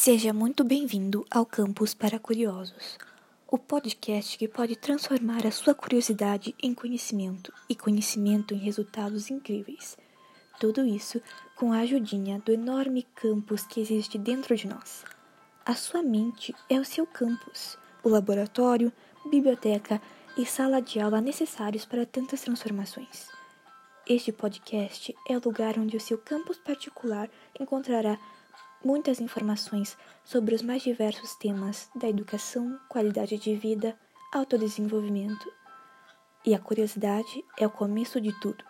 Seja muito bem-vindo ao Campus para Curiosos, o podcast que pode transformar a sua curiosidade em conhecimento e conhecimento em resultados incríveis. Tudo isso com a ajudinha do enorme campus que existe dentro de nós. A sua mente é o seu campus, o laboratório, biblioteca e sala de aula necessários para tantas transformações. Este podcast é o lugar onde o seu campus particular encontrará muitas informações sobre os mais diversos temas da educação, qualidade de vida, autodesenvolvimento. E a curiosidade é o começo de tudo.